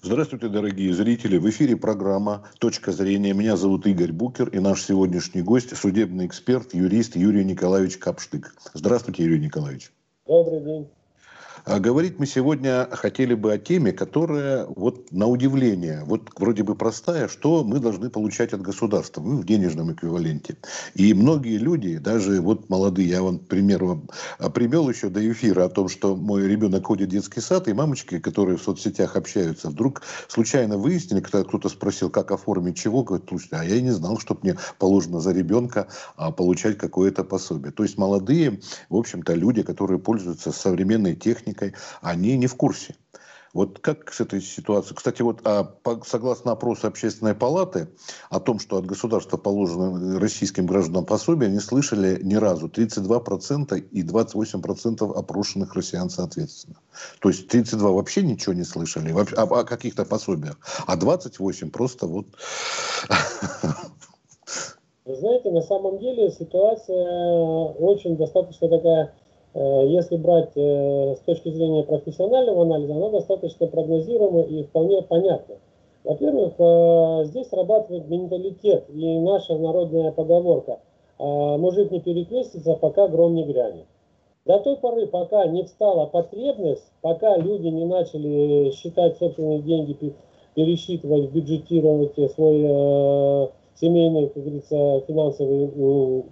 Здравствуйте, дорогие зрители. В эфире программа «Точка зрения». Меня зовут Игорь Букер и наш сегодняшний гость – судебный эксперт, юрист Юрий Николаевич Капштык. Здравствуйте, Юрий Николаевич. Добрый день. А говорить мы сегодня хотели бы о теме, которая, вот на удивление, вот вроде бы простая, что мы должны получать от государства мы в денежном эквиваленте. И многие люди, даже вот молодые, я вам пример вам привел еще до эфира о том, что мой ребенок ходит в детский сад, и мамочки, которые в соцсетях общаются, вдруг случайно выяснили, когда кто-то спросил, как оформить чего, говорят, слушайте, а я и не знал, что мне положено за ребенка а, получать какое-то пособие. То есть молодые, в общем-то, люди, которые пользуются современной техникой, техникой, они не в курсе. Вот как с этой ситуацией? Кстати, вот а, по, согласно опросу Общественной палаты о том, что от государства положено российским гражданам пособие, не слышали ни разу 32% и 28% опрошенных россиян соответственно. То есть 32 вообще ничего не слышали о, о каких-то пособиях, а 28 просто вот... Вы знаете, на самом деле ситуация очень достаточно такая если брать э, с точки зрения профессионального анализа, она достаточно прогнозируема и вполне понятна. Во-первых, э, здесь срабатывает менталитет и наша народная поговорка «мужик не перекрестится, пока гром не грянет». До той поры, пока не встала потребность, пока люди не начали считать собственные деньги, пересчитывать, бюджетировать свой семейный, как говорится, финансовый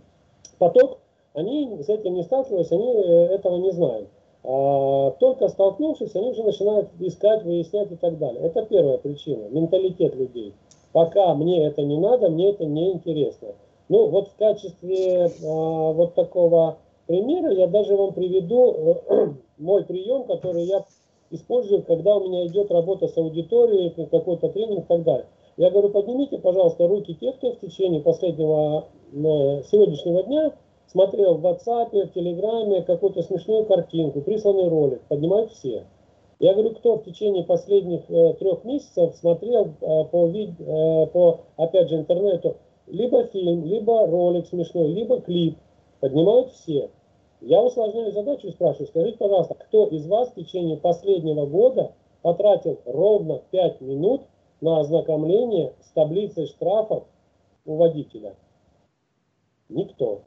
поток – они с этим не сталкивались, они э, этого не знают. А только столкнувшись, они уже начинают искать, выяснять и так далее. Это первая причина, менталитет людей. Пока мне это не надо, мне это не интересно. Ну вот в качестве а, вот такого примера я даже вам приведу э, мой прием, который я использую, когда у меня идет работа с аудиторией, какой-то тренинг и так далее. Я говорю, поднимите, пожалуйста, руки тех, кто в течение последнего э, сегодняшнего дня смотрел в WhatsApp, в Телеграме какую-то смешную картинку, присланный ролик, поднимают все. Я говорю, кто в течение последних э, трех месяцев смотрел э, по, э, по, опять же, интернету, либо фильм, либо ролик смешной, либо клип, поднимают все. Я усложняю задачу и спрашиваю, скажите, пожалуйста, кто из вас в течение последнего года потратил ровно 5 минут на ознакомление с таблицей штрафов у водителя? Никто.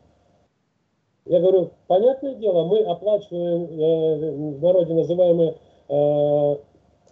Я говорю, понятное дело, мы оплачиваем э, в народе называемые э,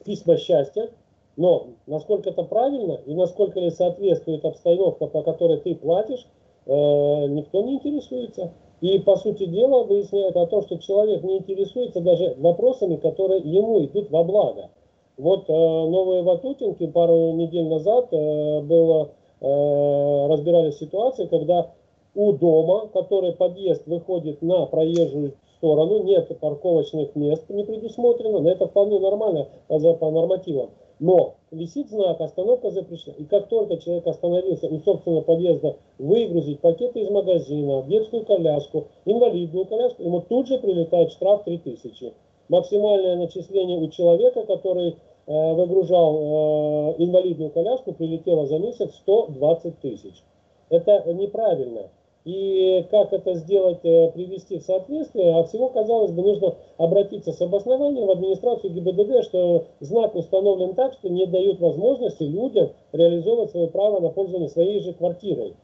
письма счастья, но насколько это правильно и насколько ли соответствует обстановка, по которой ты платишь, э, никто не интересуется. И, по сути дела, выясняет о том, что человек не интересуется даже вопросами, которые ему идут во благо. Вот э, новые Ватутинки пару недель назад э, было, э, разбирались ситуации, когда у дома, который подъезд выходит на проезжую сторону, нет парковочных мест не предусмотрено, но это вполне нормально по нормативам. Но висит знак «Остановка запрещена». И как только человек остановился у собственного подъезда выгрузить пакеты из магазина, детскую коляску, инвалидную коляску, ему тут же прилетает штраф 3000. Максимальное начисление у человека, который э, выгружал э, инвалидную коляску, прилетело за месяц 120 тысяч. Это неправильно и как это сделать, э, привести в соответствие, а всего, казалось бы, нужно обратиться с обоснованием в администрацию ГИБДД, что знак установлен так, что не дают возможности людям реализовывать свое право на пользование своей же квартирой.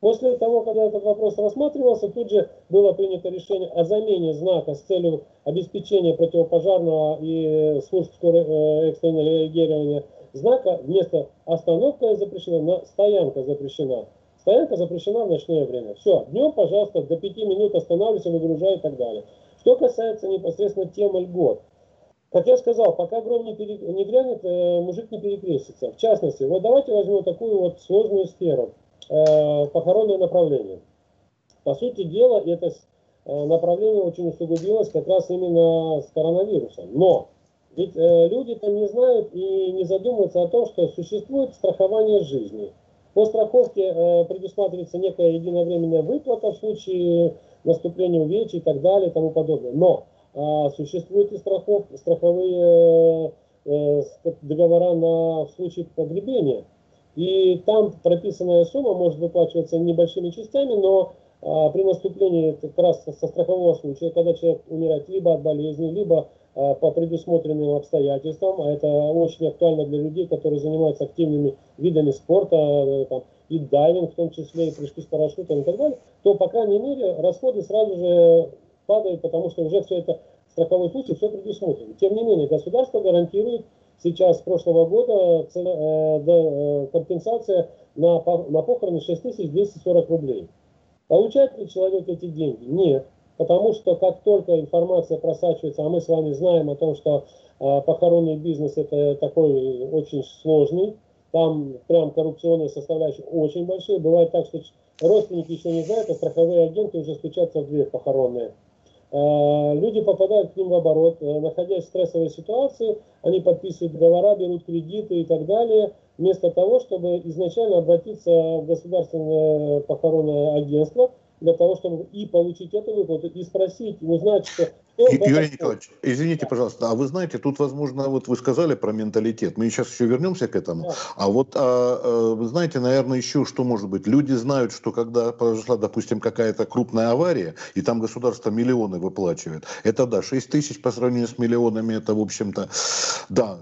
После того, когда этот вопрос рассматривался, тут же было принято решение о замене знака с целью обеспечения противопожарного и служб скорой, э, экстренного реагирования знака вместо остановка запрещена на стоянка запрещена. Стоянка запрещена в ночное время. Все, днем, пожалуйста, до 5 минут останавливайся, выгружай и так далее. Что касается непосредственно темы льгот. Как я сказал, пока гром не, пере... не грянет, э, мужик не перекрестится. В частности, вот давайте возьмем такую вот сложную сферу. Э, похоронное направление. По сути дела, это э, направление очень усугубилось как раз именно с коронавирусом. Но ведь э, люди-то не знают и не задумываются о том, что существует страхование жизни – по страховке э, предусматривается некая единовременная выплата в случае наступления увечий и так далее и тому подобное. Но э, существуют и страхов, страховые э, договора на в случае погребения. И там прописанная сумма может выплачиваться небольшими частями, но а, при наступлении как раз со страхового случая, когда человек умирает либо от болезни, либо а, по предусмотренным обстоятельствам, а это очень актуально для людей, которые занимаются активными видами спорта, э, там, и дайвинг в том числе, и прыжки с парашютом и так далее, то, по крайней мере, расходы сразу же падают, потому что уже все это, страховой случай, все предусмотрено. Тем не менее, государство гарантирует сейчас с прошлого года цена, э, э, компенсация на, на похороны 6240 рублей. Получает ли человек эти деньги? Нет. Потому что как только информация просачивается, а мы с вами знаем о том, что э, похоронный бизнес это такой очень сложный, там прям коррупционные составляющие очень большие. Бывает так, что родственники еще не знают, а страховые агенты уже стучатся в дверь похоронные. Э, люди попадают к ним в оборот, э, находясь в стрессовой ситуации, они подписывают договора, берут кредиты и так далее, вместо того, чтобы изначально обратиться в государственное похоронное агентство для того, чтобы и получить эту выплату, и спросить, узнать, что Юрий Николаевич, извините, пожалуйста, а вы знаете, тут, возможно, вот вы сказали про менталитет, мы сейчас еще вернемся к этому, да. а вот, а, а, вы знаете, наверное, еще что может быть, люди знают, что когда произошла, допустим, какая-то крупная авария, и там государство миллионы выплачивает, это да, 6 тысяч по сравнению с миллионами, это, в общем-то, да,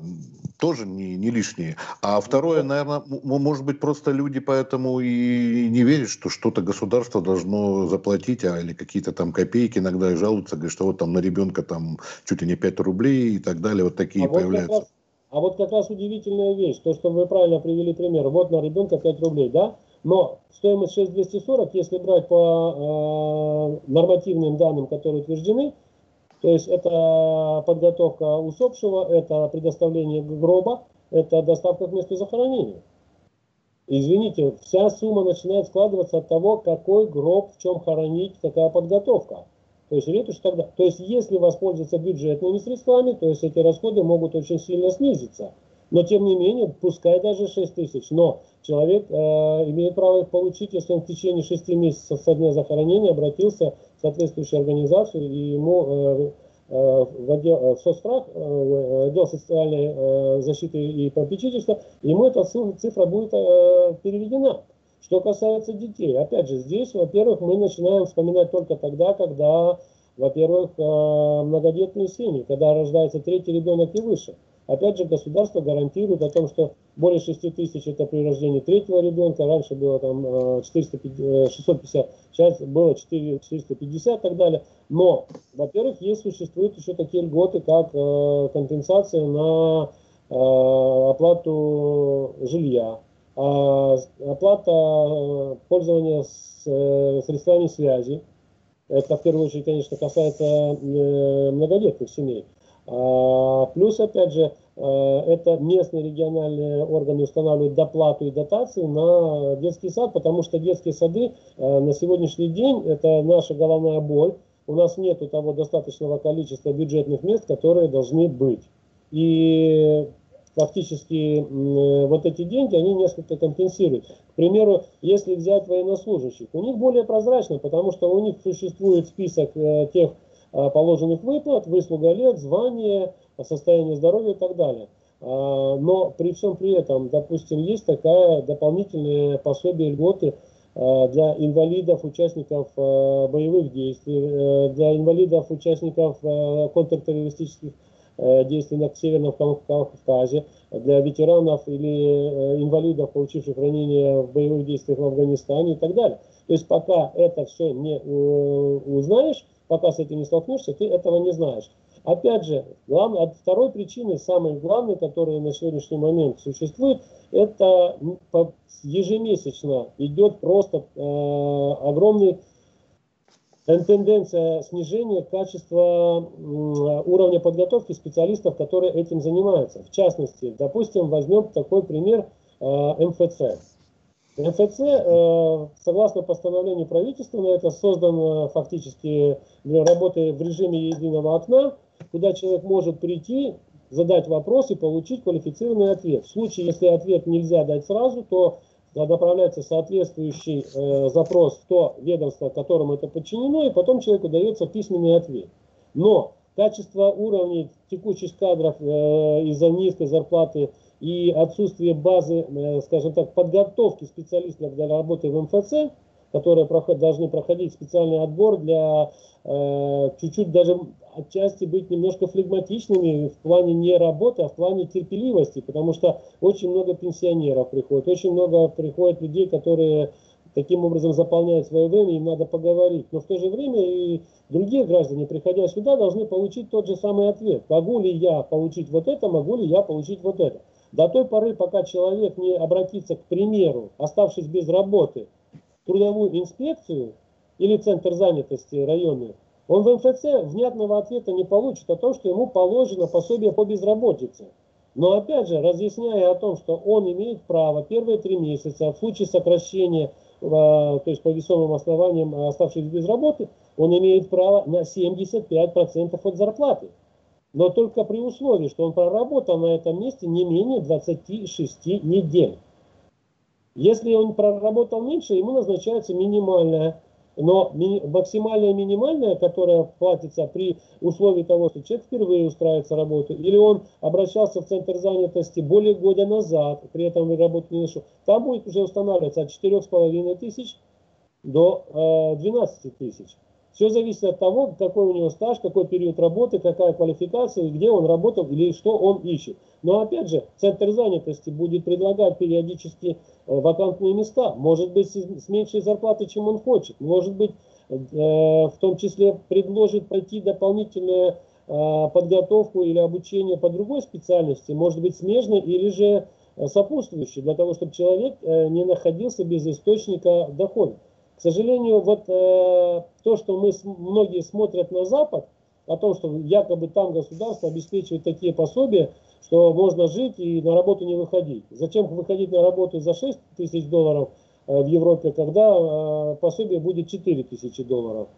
тоже не, не лишние. А второе, наверное, может быть, просто люди поэтому и не верят, что что-то государство должно заплатить, а или какие-то там копейки иногда и жалуются, говорят, что вот там на ребенка там чуть ли не 5 рублей и так далее, вот такие а появляются. Вот раз, а вот как раз удивительная вещь, то, что вы правильно привели пример, вот на ребенка 5 рублей, да? Но стоимость 6240, если брать по э, нормативным данным, которые утверждены, то есть это подготовка усопшего, это предоставление гроба, это доставка к месту захоронения. Извините, вся сумма начинает складываться от того, какой гроб, в чем хоронить, какая подготовка. То есть ретушь тогда, то есть если воспользоваться бюджетными средствами, то есть эти расходы могут очень сильно снизиться. Но тем не менее, пускай даже 6 тысяч, но человек э, имеет право их получить, если он в течение 6 месяцев со дня захоронения обратился в соответствующую организацию и ему э, э, в отдел, э, в соцстрах, э, отдел социальной э, защиты и попечительства, ему эта цифра будет э, переведена. Что касается детей, опять же, здесь, во-первых, мы начинаем вспоминать только тогда, когда, во-первых, э, многодетные семьи, когда рождается третий ребенок и выше. Опять же, государство гарантирует о том, что более 6 тысяч это при рождении третьего ребенка, раньше было там 450, 650, э, сейчас было 4, 450 и так далее. Но, во-первых, есть, существуют еще такие льготы, как э, компенсация на э, оплату жилья, э, оплата пользования с, э, средствами связи. Это в первую очередь, конечно, касается э, многодетных семей. А, плюс, опять же, э, это местные региональные органы устанавливают доплату и дотации на детский сад, потому что детские сады э, на сегодняшний день это наша головная боль. У нас нет того достаточного количества бюджетных мест, которые должны быть. И фактически э, вот эти деньги, они несколько компенсируют. К примеру, если взять военнослужащих, у них более прозрачно, потому что у них существует список тех Э, положенных выплат, выслуга лет, звание, состояние здоровья и так далее. А, но при всем при этом, допустим, есть такая дополнительное пособие льготы э, для инвалидов, участников э, боевых действий, для инвалидов, участников контртеррористических действий на Северном Кавказе, для ветеранов или инвалидов, получивших ранения в боевых действиях в Афганистане и так далее. То есть пока это все не узнаешь, пока с этим не столкнешься, ты этого не знаешь. Опять же, главное, от второй причины, самой главной, которая на сегодняшний момент существует, это ежемесячно идет просто э, огромный тенденция снижения качества уровня подготовки специалистов, которые этим занимаются. В частности, допустим, возьмем такой пример э, МФЦ. МФЦ, э, согласно постановлению правительства, это создано фактически для работы в режиме единого окна, куда человек может прийти, задать вопрос и получить квалифицированный ответ. В случае, если ответ нельзя дать сразу, то направляется соответствующий э, запрос в то ведомство, которому это подчинено, и потом человеку дается письменный ответ. Но качество уровней текущих кадров э, из-за низкой зарплаты и отсутствие базы, э, скажем так, подготовки специалистов для работы в МФЦ которые проход, должны проходить специальный отбор для э, чуть-чуть даже отчасти быть немножко флегматичными в плане не работы, а в плане терпеливости, потому что очень много пенсионеров приходит, очень много приходит людей, которые таким образом заполняют свое время, им надо поговорить. Но в то же время и другие граждане, приходя сюда, должны получить тот же самый ответ. Могу ли я получить вот это, могу ли я получить вот это. До той поры, пока человек не обратится, к примеру, оставшись без работы, трудовую инспекцию или центр занятости районный, он в МФЦ внятного ответа не получит о том, что ему положено пособие по безработице. Но опять же, разъясняя о том, что он имеет право первые три месяца в случае сокращения а, то есть по весомым основаниям а, оставшись без работы, он имеет право на 75% от зарплаты. Но только при условии, что он проработал на этом месте не менее 26 недель. Если он проработал меньше, ему назначается минимальная но ми максимальная минимальная, которая платится при условии того, что человек впервые устраивается работу, или он обращался в центр занятости более года назад, при этом работу не нашел, там будет уже устанавливаться от 4,5 тысяч до э, 12 тысяч. Все зависит от того, какой у него стаж, какой период работы, какая квалификация, где он работал или что он ищет. Но опять же, центр занятости будет предлагать периодически э, вакантные места. Может быть, с меньшей зарплатой, чем он хочет. Может быть, э, в том числе предложит пойти дополнительную э, подготовку или обучение по другой специальности. Может быть, смежной или же сопутствующей, для того, чтобы человек не находился без источника дохода. К сожалению, вот э, то, что мы многие смотрят на Запад, о том, что якобы там государство обеспечивает такие пособия, что можно жить и на работу не выходить. Зачем выходить на работу за 6 тысяч долларов э, в Европе, когда э, пособие будет 4 тысячи долларов?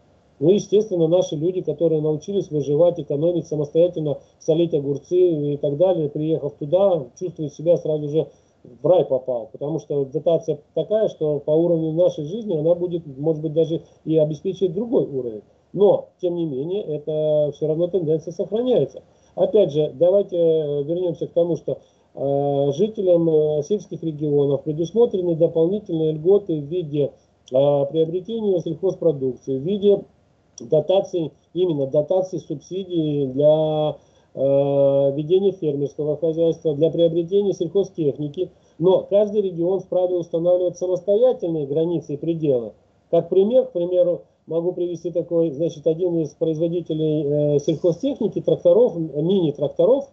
Ну, естественно, наши люди, которые научились выживать, экономить самостоятельно, солить огурцы и так далее, приехав туда, чувствуют себя сразу же в рай попал, потому что дотация такая, что по уровню нашей жизни она будет, может быть, даже и обеспечивать другой уровень. Но, тем не менее, это все равно тенденция сохраняется. Опять же, давайте э, вернемся к тому, что э, жителям э, сельских регионов предусмотрены дополнительные льготы в виде э, приобретения сельхозпродукции, в виде дотаций, именно дотаций, субсидий для ведения фермерского хозяйства, для приобретения сельхозтехники. Но каждый регион вправе устанавливать самостоятельные границы и пределы. Как пример, к примеру, могу привести такой, значит, один из производителей э, сельхозтехники, тракторов, мини-тракторов,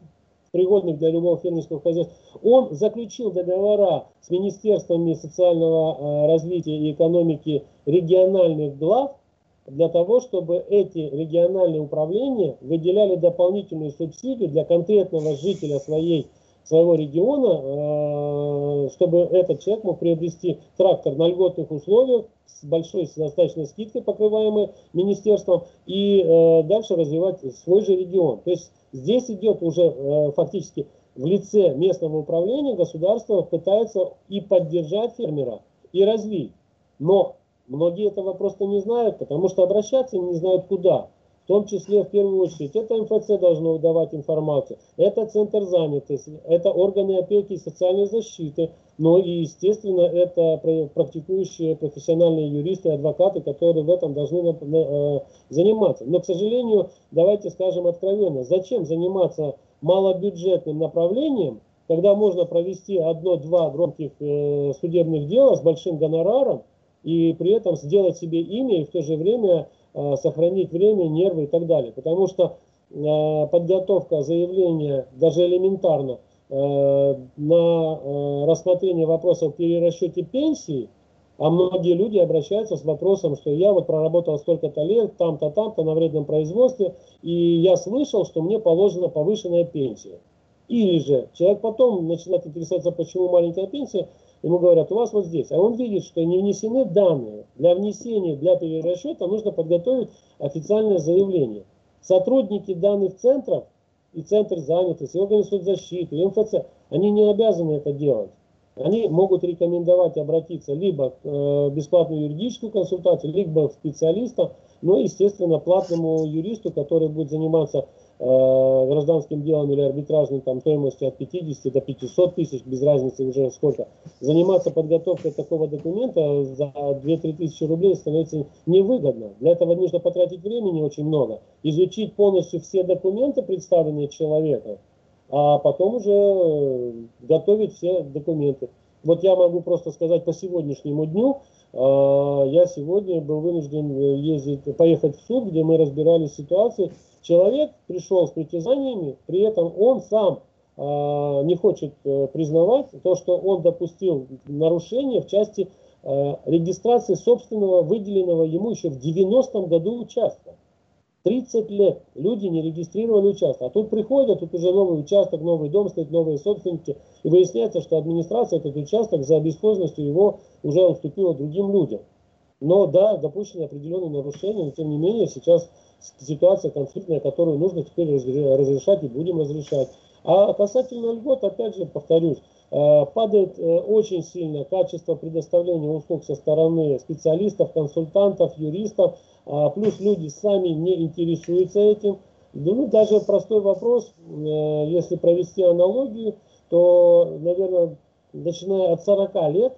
пригодных для любого фермерского хозяйства, он заключил договора с Министерствами социального э, развития и экономики региональных глав для того, чтобы эти региональные управления выделяли дополнительную субсидию для конкретного жителя своей, своего региона, э, чтобы этот человек мог приобрести трактор на льготных условиях с большой с достаточной скидкой, покрываемой министерством, и э, дальше развивать свой же регион. То есть здесь идет уже э, фактически в лице местного управления государство пытается и поддержать фермера, и развить. Но Многие этого просто не знают, потому что обращаться не знают куда. В том числе, в первую очередь, это МФЦ должно давать информацию, это центр занятости, это органы опеки и социальной защиты, но и, естественно, это практикующие профессиональные юристы, адвокаты, которые в этом должны э, заниматься. Но, к сожалению, давайте скажем откровенно, зачем заниматься малобюджетным направлением, когда можно провести одно-два громких э, судебных дела с большим гонораром, и при этом сделать себе имя и в то же время э, сохранить время, нервы и так далее. Потому что э, подготовка заявления, даже элементарно, э, на рассмотрение вопросов перерасчете пенсии, а многие люди обращаются с вопросом, что я вот проработал столько-то лет, там-то, там-то на вредном производстве, и я слышал, что мне положена повышенная пенсия. Или же человек потом начинает интересоваться, почему маленькая пенсия, ему говорят, у вас вот здесь, а он видит, что не внесены данные. Для внесения, для перерасчета нужно подготовить официальное заявление. Сотрудники данных центров и Центр занятости, органы соцзащиты, МФЦ, они не обязаны это делать. Они могут рекомендовать обратиться либо к э, бесплатную юридическую консультацию, либо к специалистам, но, естественно, платному юристу, который будет заниматься гражданским делом или арбитражным там стоимостью от 50 до 500 тысяч, без разницы уже сколько, заниматься подготовкой такого документа за 2-3 тысячи рублей становится невыгодно. Для этого нужно потратить времени очень много, изучить полностью все документы, представленные человеком, а потом уже э, готовить все документы. Вот я могу просто сказать по сегодняшнему дню, э, я сегодня был вынужден ездить, поехать в суд, где мы разбирали ситуацию, Человек пришел с притязаниями, при этом он сам э, не хочет э, признавать то, что он допустил нарушение в части э, регистрации собственного выделенного ему еще в 90-м году участка. 30 лет люди не регистрировали участок. А тут приходят, тут уже новый участок, новый дом стоит, новые собственники. И выясняется, что администрация этот участок за бесхозностью его уже уступила другим людям. Но да, допущены определенные нарушения, но тем не менее сейчас ситуация конфликтная, которую нужно теперь разрешать и будем разрешать. А касательно льгот, опять же, повторюсь, э, падает э, очень сильно качество предоставления услуг со стороны специалистов, консультантов, юристов, а плюс люди сами не интересуются этим. Ну, даже простой вопрос, э, если провести аналогию, то, наверное, начиная от 40 лет,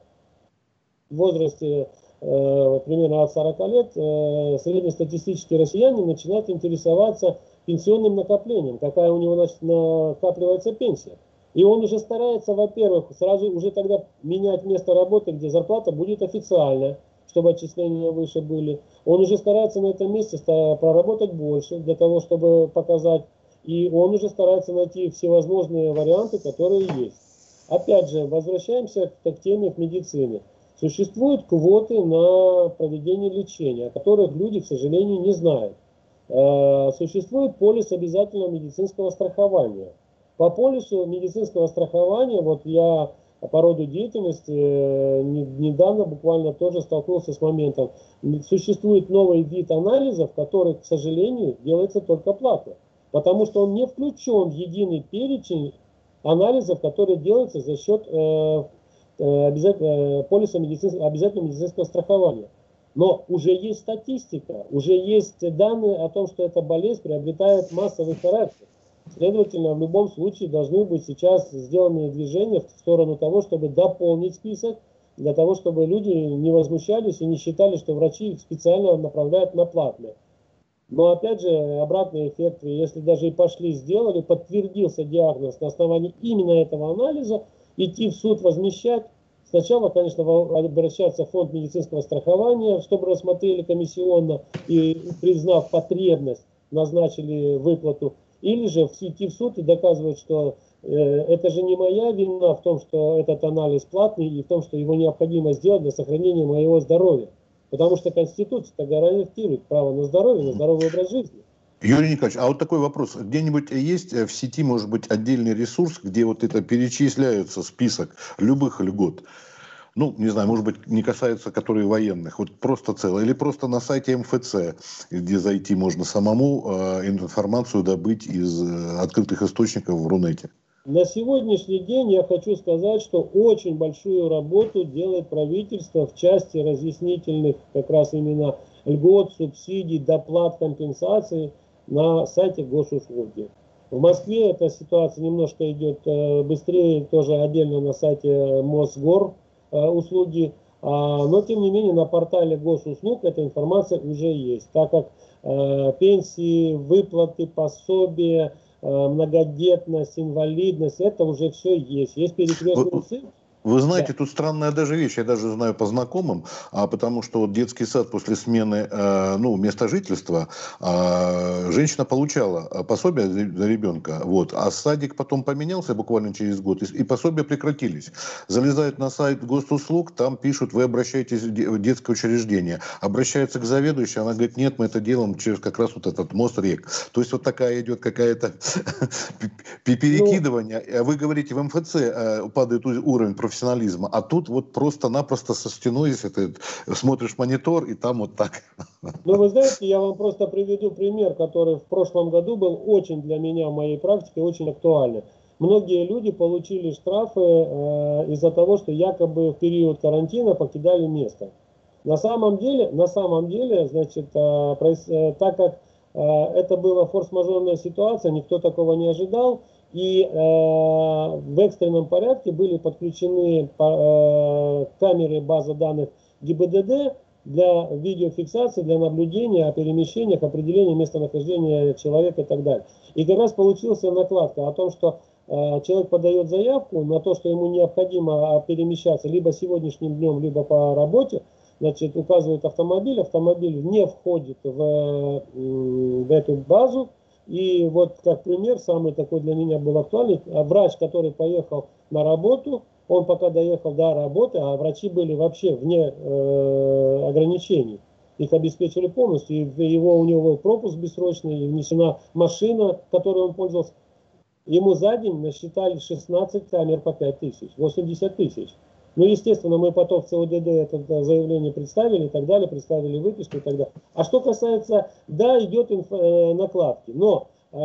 в возрасте Э, примерно от 40 лет, э, среднестатистический россиянин начинает интересоваться пенсионным накоплением, какая у него накапливается пенсия. И он уже старается, во-первых, сразу уже тогда менять место работы, где зарплата будет официальная, чтобы отчисления выше были. Он уже старается на этом месте проработать больше, для того, чтобы показать. И он уже старается найти всевозможные варианты, которые есть. Опять же, возвращаемся к, теме к медицине. Существуют квоты на проведение лечения, о которых люди, к сожалению, не знают. Э, существует полис обязательного медицинского страхования. По полису медицинского страхования, вот я по роду деятельности э, недавно буквально тоже столкнулся с моментом, существует новый вид анализов, который, к сожалению, делается только платно, потому что он не включен в единый перечень анализов, которые делаются за счет э, Э, обязательно, э, полиса медицинского, обязательного медицинского страхования. Но уже есть статистика, уже есть данные о том, что эта болезнь приобретает массовый характер. Следовательно, в любом случае должны быть сейчас сделаны движения в сторону того, чтобы дополнить список, для того, чтобы люди не возмущались и не считали, что врачи их специально направляют на платное. Но опять же, обратный эффект, если даже и пошли, сделали, подтвердился диагноз на основании именно этого анализа, идти в суд возмещать. Сначала, конечно, обращаться в фонд медицинского страхования, чтобы рассмотрели комиссионно и, признав потребность, назначили выплату. Или же идти в суд и доказывать, что э, это же не моя вина в том, что этот анализ платный и в том, что его необходимо сделать для сохранения моего здоровья. Потому что Конституция гарантирует право на здоровье, на здоровый образ жизни. Юрий Николаевич, а вот такой вопрос. Где-нибудь есть э, в сети, может быть, отдельный ресурс, где вот это перечисляются список любых льгот? Ну, не знаю, может быть, не касается которые военных, вот просто целое, или просто на сайте МФЦ, где зайти можно самому э, информацию добыть из э, открытых источников в Рунете. На сегодняшний день я хочу сказать, что очень большую работу делает правительство в части разъяснительных как раз именно льгот, субсидий, доплат, компенсаций – на сайте госуслуги. В Москве эта ситуация немножко идет э, быстрее, тоже отдельно на сайте Мосгор услуги, а, но тем не менее на портале госуслуг эта информация уже есть, так как э, пенсии, выплаты, пособия, многодетность, инвалидность, это уже все есть. Есть перекрестные цифры. Вы знаете, да. тут странная даже вещь, я даже знаю по знакомым, а, потому что вот детский сад после смены э, ну, места жительства э, женщина получала пособие за ребенка, вот, а садик потом поменялся буквально через год, и, и пособия прекратились. Залезают на сайт госуслуг, там пишут, вы обращаетесь в детское учреждение. Обращаются к заведующей, она говорит, нет, мы это делаем через как раз вот этот мост рек. То есть вот такая идет какая-то перекидывание. Ну, вы говорите, в МФЦ э, падает уровень профессиональности профессионализма. А тут вот просто-напросто со стеной, если ты смотришь монитор, и там вот так. Ну, вы знаете, я вам просто приведу пример, который в прошлом году был очень для меня в моей практике очень актуальный. Многие люди получили штрафы э, из-за того, что якобы в период карантина покидали место. На самом деле, на самом деле, значит, э, э, так как это была форс-мажорная ситуация, никто такого не ожидал. И э, в экстренном порядке были подключены э, камеры базы данных ГИБДД для видеофиксации, для наблюдения о перемещениях, определения местонахождения человека и так далее. И как раз получилась накладка о том, что э, человек подает заявку на то, что ему необходимо перемещаться либо сегодняшним днем, либо по работе, значит, указывает автомобиль, автомобиль не входит в, в эту базу, и вот как пример, самый такой для меня был актуальный, а врач, который поехал на работу, он пока доехал до работы, а врачи были вообще вне э, ограничений. Их обеспечили полностью, и его, у него был пропуск бессрочный, и внесена машина, которой он пользовался. Ему за день насчитали 16 камер по 5 тысяч, 80 тысяч. Ну, естественно, мы потом в ЦОДД это заявление представили и так далее, представили выписку и так далее. А что касается, да, идет инфо, э, накладки, но э,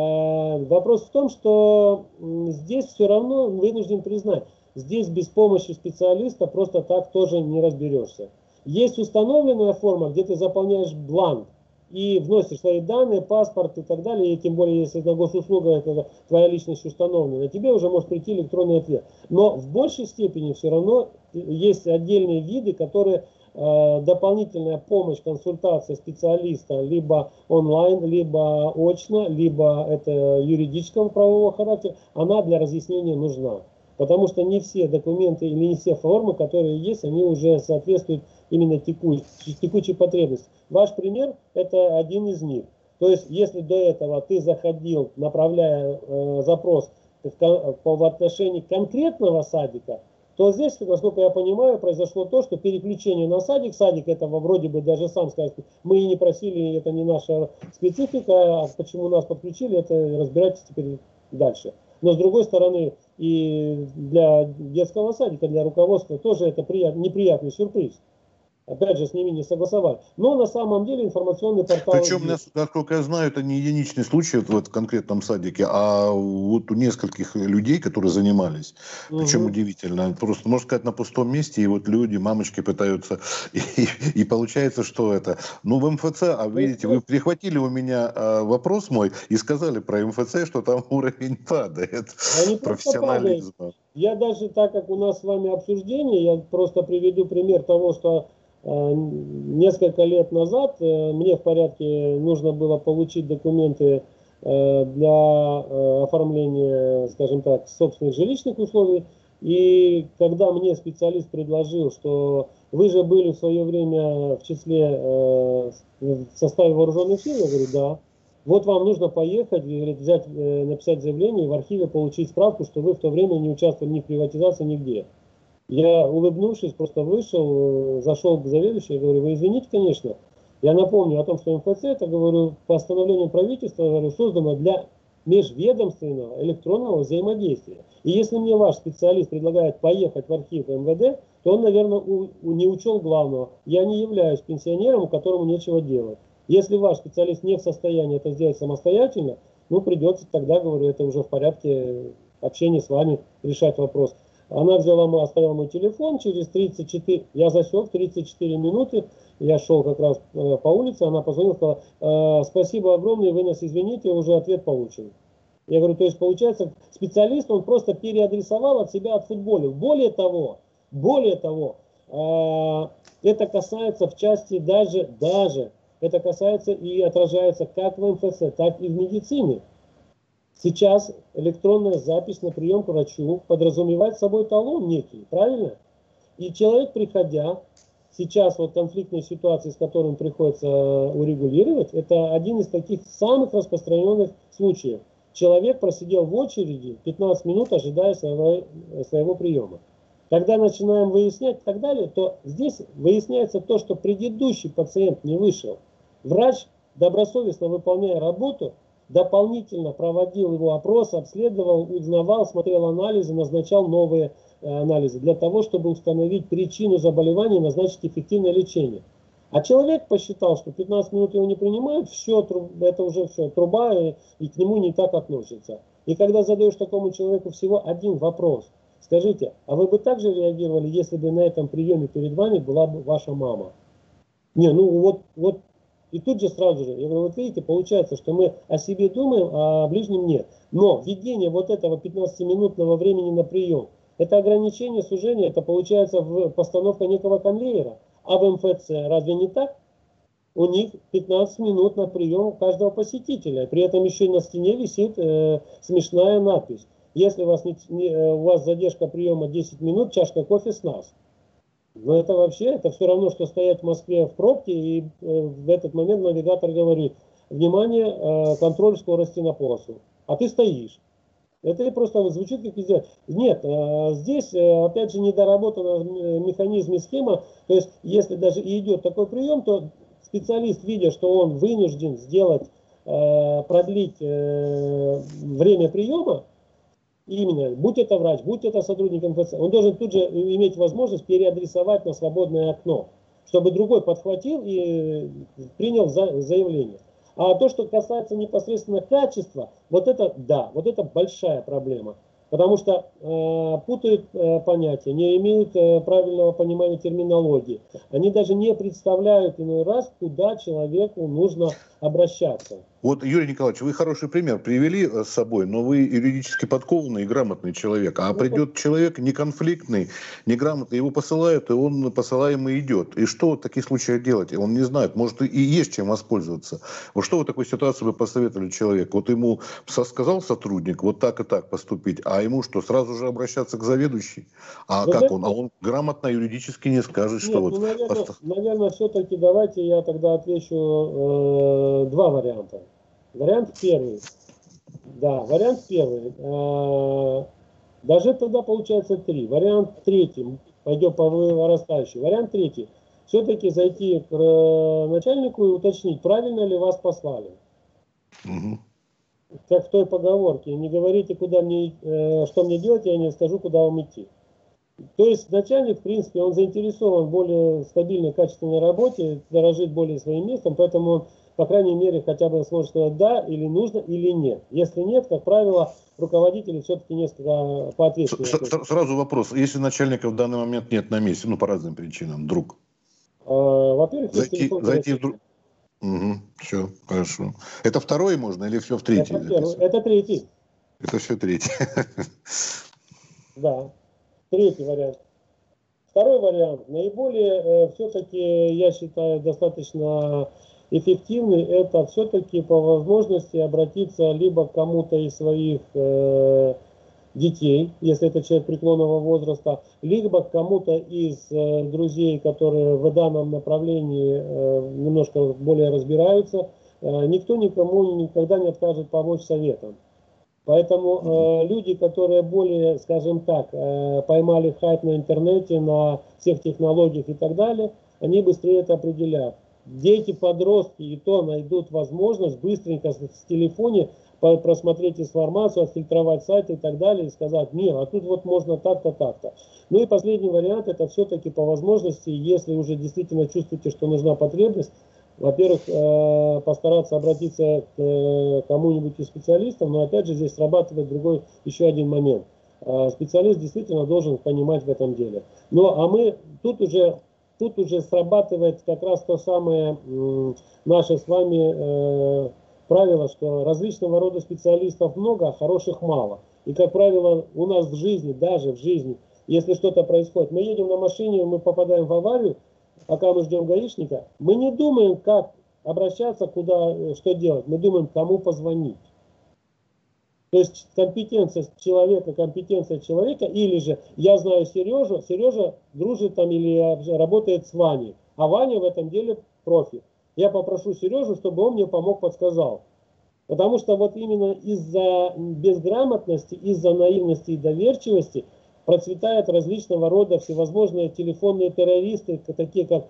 вопрос в том, что здесь все равно вынужден признать, здесь без помощи специалиста просто так тоже не разберешься. Есть установленная форма, где ты заполняешь бланк, и вносишь свои данные, паспорт и так далее, и тем более, если это госуслуга, это твоя личность установлена, тебе уже может прийти электронный ответ. Но в большей степени все равно есть отдельные виды, которые э, дополнительная помощь, консультация специалиста либо онлайн, либо очно, либо это юридического правового характера, она для разъяснения нужна. Потому что не все документы или не все формы, которые есть, они уже соответствуют именно текущей, текущей потребности. Ваш пример – это один из них. То есть, если до этого ты заходил, направляя э, запрос в, по, в отношении конкретного садика, то здесь, насколько я понимаю, произошло то, что переключение на садик, садик этого вроде бы даже сам скажет, мы и не просили, это не наша специфика, а почему нас подключили, это разбирайтесь теперь дальше. Но с другой стороны, и для детского садика, для руководства тоже это прият, неприятный сюрприз опять же, с ними не согласовали. Но на самом деле информационный портал... Причем, есть. насколько я знаю, это не единичный случай вот в этом конкретном садике, а вот у нескольких людей, которые занимались. Угу. Причем удивительно. Просто, можно сказать, на пустом месте, и вот люди, мамочки пытаются... И, и, и получается, что это... Ну, в МФЦ, а видите, вы перехватили у меня а, вопрос мой и сказали про МФЦ, что там уровень падает. Профессионализма. Я даже, так как у нас с вами обсуждение, я просто приведу пример того, что Э, несколько лет назад э, мне в порядке нужно было получить документы э, для оформления, скажем так, собственных жилищных условий. И когда мне специалист предложил, что вы же были в свое время в числе, в составе вооруженных сил, я говорю, да. Вот вам нужно поехать, говорит, взять, написать заявление и в архиве получить справку, что вы в то время не участвовали ни в приватизации, нигде. Я, улыбнувшись, просто вышел, зашел к заведующей, говорю, вы извините, конечно, я напомню о том, что МФЦ, это, говорю, постановление правительства, говорю, создано для межведомственного электронного взаимодействия. И если мне ваш специалист предлагает поехать в архив МВД, то он, наверное, у, у, не учел главного. Я не являюсь пенсионером, которому нечего делать. Если ваш специалист не в состоянии это сделать самостоятельно, ну, придется тогда, говорю, это уже в порядке общения с вами решать вопрос. Она взяла, оставила мой телефон, через 34, я засек, 34 минуты, я шел как раз э, по улице, она позвонила, сказала, э, спасибо огромное, вы нас извините, уже ответ получен. Я говорю, то есть получается, специалист, он просто переадресовал от себя, отфутболил. Более того, более того, э, это касается в части даже, даже, это касается и отражается как в МФЦ, так и в медицине. Сейчас электронная запись на прием к врачу подразумевает собой талон некий, правильно? И человек, приходя, сейчас вот конфликтные ситуации, с которыми приходится э, урегулировать, это один из таких самых распространенных случаев. Человек просидел в очереди 15 минут, ожидая своего, своего приема. Когда начинаем выяснять и так далее, то здесь выясняется то, что предыдущий пациент не вышел. Врач, добросовестно выполняя работу, дополнительно проводил его опрос, обследовал, узнавал, смотрел анализы, назначал новые э, анализы для того, чтобы установить причину заболевания и назначить эффективное лечение. А человек посчитал, что 15 минут его не принимают, все, это уже все, труба, и, к нему не так относятся. И когда задаешь такому человеку всего один вопрос, скажите, а вы бы так же реагировали, если бы на этом приеме перед вами была бы ваша мама? Не, ну вот, вот И тут же сразу же, я говорю, вот видите, получается, что мы о себе думаем, а о ближнем нет. Но введение вот этого 15-минутного времени на прием, это ограничение сужения, это получается постановка некого конвейера. А в МФЦ разве не так? У них 15 минут на прием каждого посетителя. При этом еще на стене висит э, смешная надпись. Если у вас, не, не, э, у вас задержка приема 10 минут, чашка кофе с нас. Но это вообще, это все равно, что стоять в Москве в пробке, и э, в этот момент навигатор говорит, внимание, э, контроль скорости на полосу. А ты стоишь. Это просто звучит как везде. Нет, э, здесь, опять же, недоработана э, механизм и схема. То есть, если даже и идет такой прием, то специалист, видя, что он вынужден сделать, продлить время приема, именно, будь это врач, будь это сотрудник МФЦ, он должен тут же иметь возможность переадресовать на свободное окно, чтобы другой подхватил и принял за, заявление. А то, что касается непосредственно качества, вот это да, вот это большая проблема. Потому что э, путают э, понятия, не имеют э, правильного понимания терминологии. Они даже не представляют иной раз, куда человеку нужно обращаться. Вот, Юрий Николаевич, вы хороший пример привели э, с собой, но вы юридически подкованный и грамотный человек. А ну, придет человек неконфликтный, неграмотный, его посылают, и он посылаемый идет. И что в таких случаях делать? Он не знает, может и есть чем воспользоваться. Вот что в такой ситуации вы посоветовали человеку? Вот ему сказал сотрудник вот так и так поступить, а ему что, сразу же обращаться к заведующей? А ну, как он? А он грамотно юридически не скажет, Нет, что ну, вот... Наверное, пост... наверное все-таки давайте я тогда отвечу э, два варианта. Вариант первый. Да, вариант первый. А, даже тогда получается три. Вариант третий. Пойдем по вырастающей. Вариант третий. Все-таки зайти к э, начальнику и уточнить, правильно ли вас послали. Угу. Как в той поговорке, не говорите, куда мне, э, что мне делать, я не скажу, куда вам идти. То есть начальник, в принципе, он заинтересован в более стабильной, качественной работе, дорожит более своим местом, поэтому по крайней мере, хотя бы сможет сказать да или нужно, или нет. Если нет, как правило, руководители все-таки несколько поответственнее. Сразу вопрос. Если начальника в данный момент нет на месте, ну, по разным причинам, друг? А, во-первых, зайти, зайти в друг... Угу, все, хорошо. Это второй можно или все в третий? Это, первый, это третий. Это все третий. Да, третий вариант. Второй вариант, наиболее э, все-таки, я считаю, достаточно эффективный, это все-таки по возможности обратиться либо к кому-то из своих э, детей, если это человек преклонного возраста, либо к кому-то из э, друзей, которые в данном направлении э, немножко более разбираются. Э, никто никому никогда не откажет помочь советом. Поэтому э, люди, которые более, скажем так, э, поймали хайп на интернете, на всех технологиях и так далее, они быстрее это определяют дети, подростки и то найдут возможность быстренько с телефоне просмотреть информацию, отфильтровать сайты и так далее, и сказать, нет, а тут вот можно так-то, так-то. Ну и последний вариант, это все-таки по возможности, если уже действительно чувствуете, что нужна потребность, во-первых, э, постараться обратиться к э, кому-нибудь из специалистов, но опять же здесь срабатывает другой еще один момент. Э, специалист действительно должен понимать в этом деле. Ну а мы тут уже тут уже срабатывает как раз то самое наше с вами э, правило, что различного рода специалистов много, а хороших мало. И, как правило, у нас в жизни, даже в жизни, если что-то происходит, мы едем на машине, мы попадаем в аварию, пока мы ждем гаишника, мы не думаем, как обращаться, куда, э, что делать. Мы думаем, кому позвонить. То есть компетенция человека, компетенция человека, или же я знаю Сережу, Сережа дружит там или работает с Ваней, а Ваня в этом деле профи. Я попрошу Сережу, чтобы он мне помог, подсказал. Потому что вот именно из-за безграмотности, из-за наивности и доверчивости процветают различного рода всевозможные телефонные террористы, такие как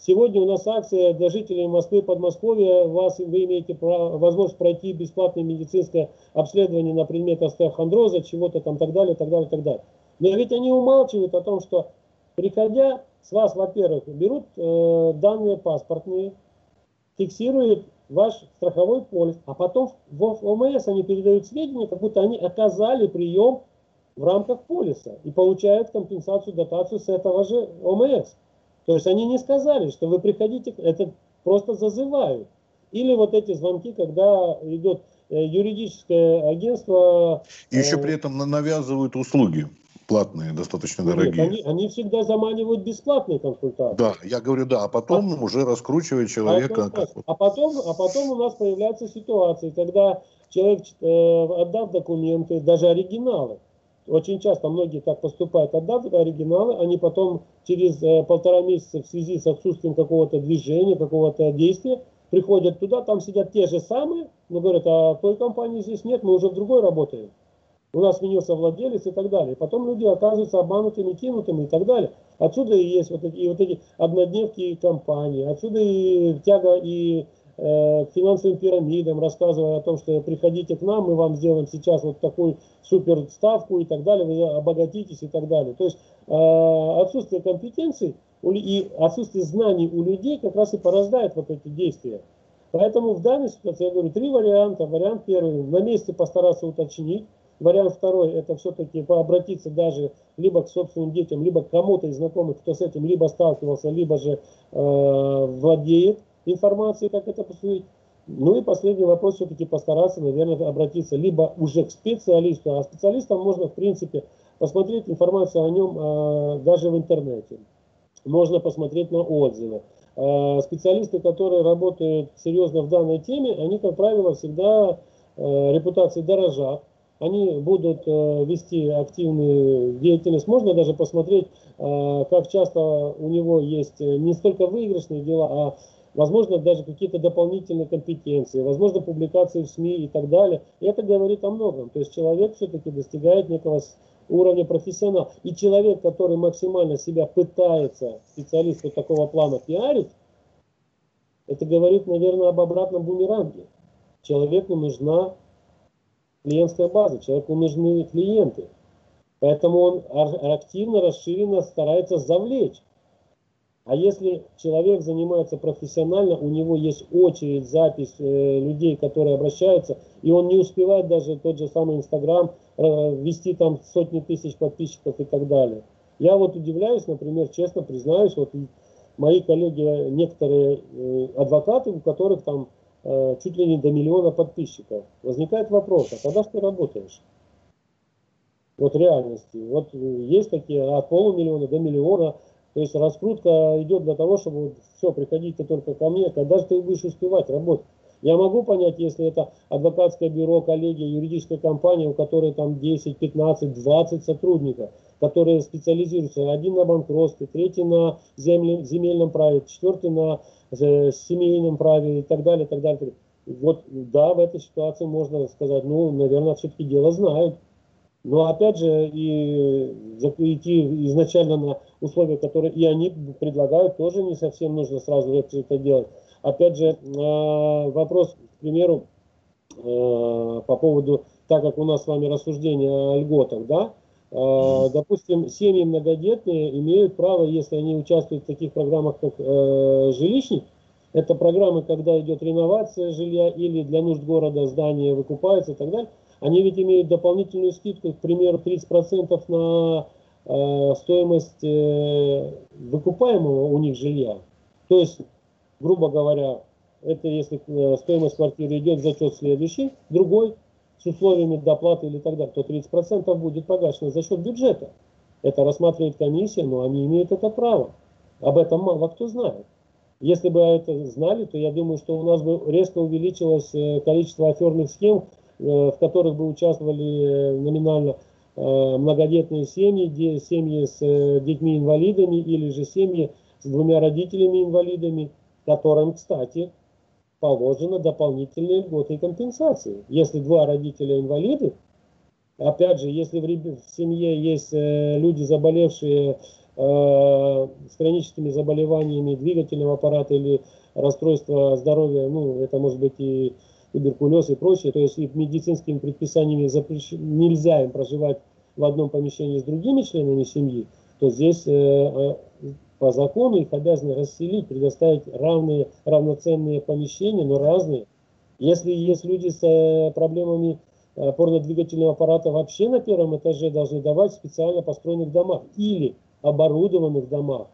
Сегодня у нас акция для жителей Москвы, Подмосковья. Вас, вы имеете возможность пройти бесплатное медицинское обследование на предмет остеохондроза, чего-то там, так далее, так далее, так далее. Но ведь они умалчивают о том, что приходя с вас, во-первых, берут э, данные паспортные, фиксируют ваш страховой полис, а потом в ОМС они передают сведения, как будто они оказали прием в рамках полиса и получают компенсацию, дотацию с этого же ОМС. То есть они не сказали, что вы приходите, это просто зазывают. Или вот эти звонки, когда идет э, юридическое агентство... И еще при этом навязывают услуги платные, достаточно Нет, дорогие. Они, они всегда заманивают бесплатные консультации. Да, я говорю, да, а потом а, уже раскручивает человека. А, как, а, потом, а потом у нас появляются ситуации, когда человек, э, отдав документы, даже оригиналы, очень часто многие так поступают, отдав оригиналы, они потом через э, полтора месяца в связи с отсутствием какого-то движения, какого-то действия, приходят туда, там сидят те же самые, но говорят, а той компании здесь нет, мы уже в другой работаем у нас сменился владелец и так далее. Потом люди оказываются обманутыми, кинутыми и так далее. Отсюда и есть вот эти, и вот эти однодневки компании, отсюда и тяга и к финансовым пирамидам, рассказывая о том, что приходите к нам, мы вам сделаем сейчас вот такую супер ставку и так далее, вы обогатитесь и так далее. То есть э, отсутствие компетенций и отсутствие знаний у людей как раз и порождает вот эти действия. Поэтому в данной ситуации я говорю три варианта. Вариант первый, на месте постараться уточнить, Вариант второй, это все-таки обратиться даже либо к собственным детям, либо к кому-то из знакомых, кто с этим либо сталкивался, либо же э, владеет информацией, как это поступить. Ну и последний вопрос, все-таки постараться, наверное, обратиться либо уже к специалисту, а специалистам можно, в принципе, посмотреть информацию о нем э, даже в интернете. Можно посмотреть на отзывы. Э, специалисты, которые работают серьезно в данной теме, они, как правило, всегда э, репутацией дорожат они будут вести активную деятельность. Можно даже посмотреть, как часто у него есть не столько выигрышные дела, а возможно даже какие-то дополнительные компетенции, возможно публикации в СМИ и так далее. И это говорит о многом. То есть человек все-таки достигает некого уровня профессионала. И человек, который максимально себя пытается, специалист вот такого плана пиарить, это говорит, наверное, об обратном бумеранге. Человеку нужна клиентская база, человеку нужны клиенты. Поэтому он активно, расширенно старается завлечь. А если человек занимается профессионально, у него есть очередь, запись э, людей, которые обращаются, и он не успевает даже тот же самый Инстаграм э, вести там сотни тысяч подписчиков и так далее. Я вот удивляюсь, например, честно признаюсь, вот мои коллеги, некоторые э, адвокаты, у которых там Э, чуть ли не до миллиона подписчиков. Возникает вопрос, а когда же ты работаешь? Вот реальности. Вот есть такие от полумиллиона до миллиона. То есть раскрутка идет для того, чтобы все, приходите только ко мне, когда же ты будешь успевать работать. Я могу понять, если это адвокатское бюро, коллегия, юридическая компания, у которой там 10, 15, 20 сотрудников, которые специализируются. Один на банкротстве, третий на земельном праве, четвертый на семейном праве и так далее, так далее. Вот да, в этой ситуации можно сказать, ну, наверное, все-таки дело знают. Но опять же, и идти изначально на условия, которые и они предлагают, тоже не совсем нужно сразу это делать. Опять же, а, вопрос, к примеру, а, по поводу, так как у нас с вами рассуждение о льготах, да, а, допустим, семьи многодетные имеют право, если они участвуют в таких программах, как э, жилищник, это программы, когда идет реновация жилья или для нужд города здание выкупается и так далее, они ведь имеют дополнительную скидку, к примеру, 30% на э, стоимость э, выкупаемого у них жилья. То есть, грубо говоря, это если э, стоимость квартиры идет за счет следующий, другой с условиями доплаты или так далее, то 30% будет погашено за счет бюджета. Это рассматривает комиссия, но они имеют это право. Об этом мало кто знает. Если бы это знали, то я думаю, что у нас бы резко увеличилось количество аферных схем, в которых бы участвовали э, номинально многодетные семьи, семьи с детьми-инвалидами или же семьи с двумя родителями-инвалидами, которым, кстати, положено дополнительные льготы и компенсации. Если два родителя инвалиды, опять же, если в, семье есть э, люди, заболевшие э, с хроническими заболеваниями двигательного аппарата или расстройства здоровья, ну, это может быть и туберкулез и прочее, то есть и медицинскими предписаниями запрещ... нельзя им проживать в одном помещении с другими членами семьи, то здесь э, по закону их обязаны расселить, предоставить равные, равноценные помещения, но разные. Если есть люди с э, проблемами э, опорно-двигательного аппарата вообще на первом этаже должны давать в специально построенных домах или оборудованных домах.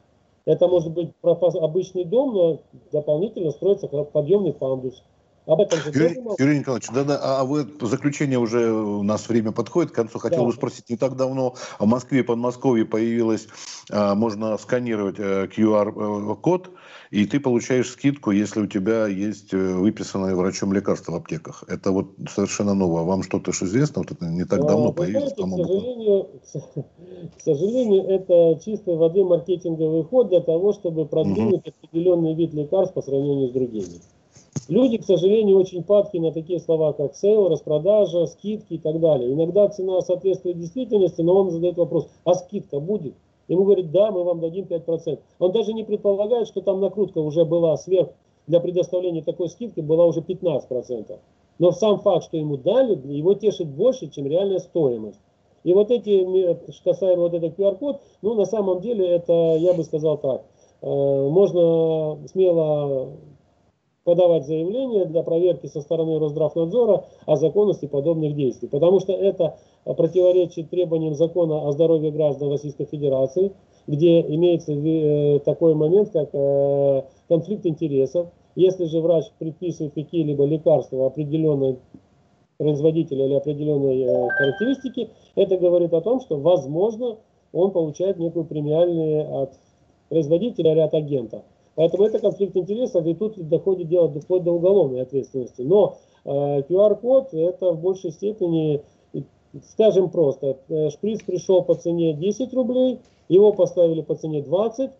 Это может быть обычный дом, но дополнительно строится подъемный пандус. Об этом же Юрий, Юрий Николаевич, да, да, а вы заключение уже у нас время подходит к концу. Хотел да. бы спросить, не так давно в Москве и Подмосковье появилось, а, можно сканировать QR-код, э, и ты получаешь скидку, если у тебя есть э, выписанное врачом лекарство в аптеках. Это вот совершенно новое. Вам что-то известно? Вот это не так а, давно появилось, знаете, К сожалению, к сожалению, это чистой воды маркетинговый ход для того, чтобы продвинуть угу. определенный вид лекарств по сравнению с другими. Люди, к сожалению, очень падки на такие слова, как sale, распродажа, скидки и так далее. Иногда цена соответствует действительности, но он задает вопрос, а скидка будет? Ему говорят, да, мы вам дадим 5%. Он даже не предполагает, что там накрутка уже была сверх, для предоставления такой скидки была уже 15%. Но сам факт, что ему дали, его тешит больше, чем реальная стоимость. И вот эти, касаемо вот этот QR-код, ну на самом деле это, я бы сказал так, э, можно смело подавать заявление для проверки со стороны Росздравнадзора о законности подобных действий. Потому что это противоречит требованиям закона о здоровье граждан Российской Федерации, где имеется э, такой момент, как э, конфликт интересов. Если же врач предписывает какие-либо лекарства определенной производителя или определенной э, характеристики, это говорит о том, что, возможно, он получает некую премиальную от производителя или от агента. Поэтому это конфликт интересов, и тут доходит дело вплоть до уголовной ответственности. Но э, QR-код это в большей степени, скажем просто, э, шприц пришел по цене 10 рублей, его поставили по цене 20,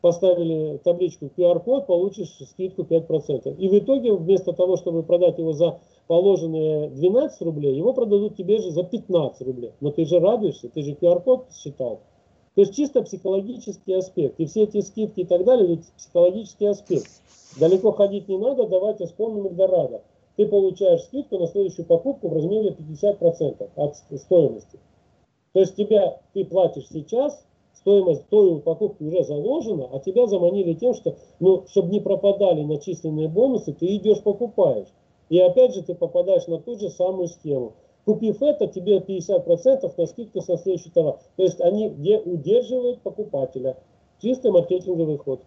поставили табличку QR-код, получишь скидку 5%. И в итоге вместо того, чтобы продать его за положенные 12 рублей, его продадут тебе же за 15 рублей. Но ты же радуешься, ты же QR-код считал. То есть чисто психологический аспект. И все эти скидки и так далее, это психологический аспект. Далеко ходить не надо, давайте вспомним Эльдорадо. Ты получаешь скидку на следующую покупку в размере 50% от стоимости. То есть тебя, ты платишь сейчас, стоимость той покупки уже заложена, а тебя заманили тем, что, ну, чтобы не пропадали начисленные бонусы, ты идешь покупаешь. И опять же ты попадаешь на ту же самую схему. Купив это, тебе 50% на скидку со следующий товар. То есть они где удерживают покупателя. Чистый маркетинговый ход.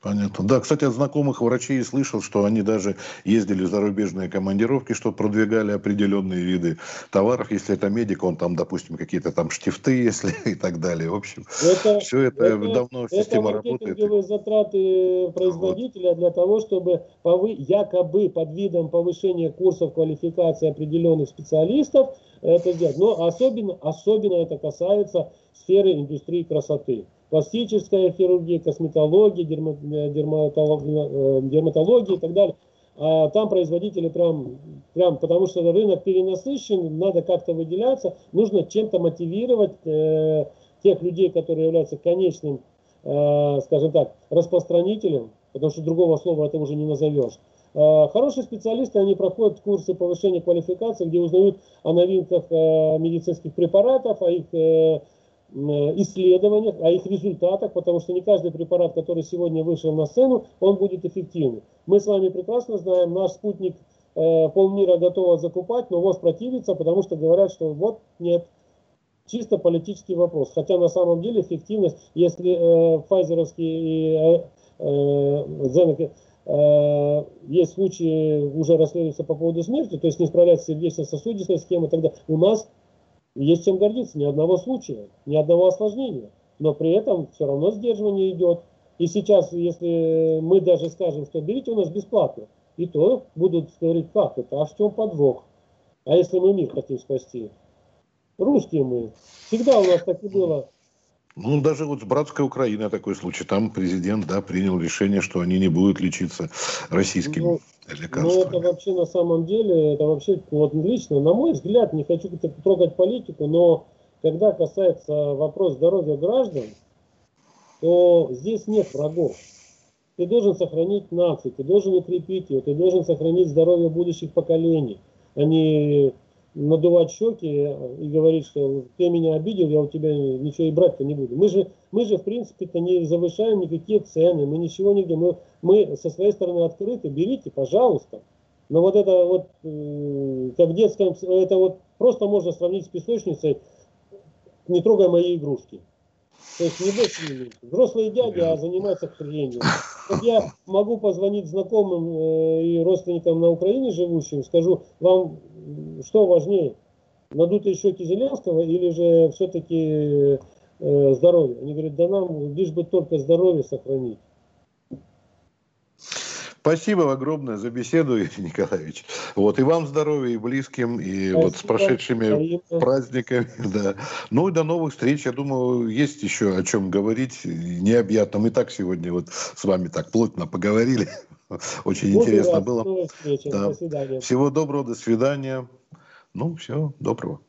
Понятно. Да, кстати, от знакомых врачей слышал, что они даже ездили в зарубежные командировки, что продвигали определенные виды товаров. Если это медик, он там, допустим, какие-то там штифты, если и так далее. В общем, это, все это, это давно это система работает. Это затраты производителя вот. для того, чтобы повы, якобы под видом повышения курсов квалификации определенных специалистов это сделать. Но особенно, особенно это касается сферы индустрии красоты пластическая хирургия, косметология, дерматология, э, дерматология и так далее. А там производители прям, прям, потому что рынок перенасыщен, надо как-то выделяться, нужно чем-то мотивировать э, тех людей, которые являются конечным, э, скажем так, распространителем, потому что другого слова это уже не назовешь. Э, хорошие специалисты, они проходят курсы повышения квалификации, где узнают о новинках э, медицинских препаратов, о их э, Э, исследованиях, о их результатах, потому что не каждый препарат, который сегодня вышел на сцену, он будет эффективным. Мы с вами прекрасно знаем, наш спутник э, полмира готово закупать, но ВОЗ противится, потому что говорят, что вот нет, чисто политический вопрос. Хотя на самом деле эффективность, если э, файзеровские и э, э, э, есть случаи, уже расследуются по поводу смерти, то есть не справляется сердечно-сосудистой схемой, тогда у нас есть чем гордиться, ни одного случая, ни одного осложнения. Но при этом все равно сдерживание идет. И сейчас, если мы даже скажем, что берите у нас бесплатно, и то будут говорить, как это, а в чем подвох? А если мы мир хотим спасти? Русские мы. Всегда у нас так и было. Ну, даже вот с братской Украиной такой случай. Там президент, да, принял решение, что они не будут лечиться российскими ну, лекарствами. Ну, это вообще на самом деле, это вообще, вот лично, на мой взгляд, не хочу трогать политику, но когда касается вопрос здоровья граждан, то здесь нет врагов. Ты должен сохранить нацию, ты должен укрепить ее, ты должен сохранить здоровье будущих поколений, а не надувать щеки и говорить, что ты меня обидел, я у тебя ничего и брать-то не буду. Мы же, мы же в принципе-то не завышаем никакие цены, мы ничего нигде, мы, мы со своей стороны открыты, берите, пожалуйста. Но вот это вот, э, как в детском, это вот просто можно сравнить с песочницей, не трогая мои игрушки. То есть не больше, не меньше. Взрослые дяди, а занимаются хренью. Вот я могу позвонить знакомым э, и родственникам на Украине живущим, скажу, вам что важнее, надутые щеки Зеленского или же все-таки э, здоровье? Они говорят, да нам лишь бы только здоровье сохранить. Спасибо огромное за беседу, Юрий Николаевич. Вот, и вам здоровья, и близким, и Спасибо. вот с прошедшими Спасибо. праздниками. Да. Ну и до новых встреч. Я думаю, есть еще о чем говорить необъятно. Мы так сегодня вот с вами так плотно поговорили. Очень Буду интересно было. Да. До свидания. Всего доброго, до свидания. Ну, все, доброго.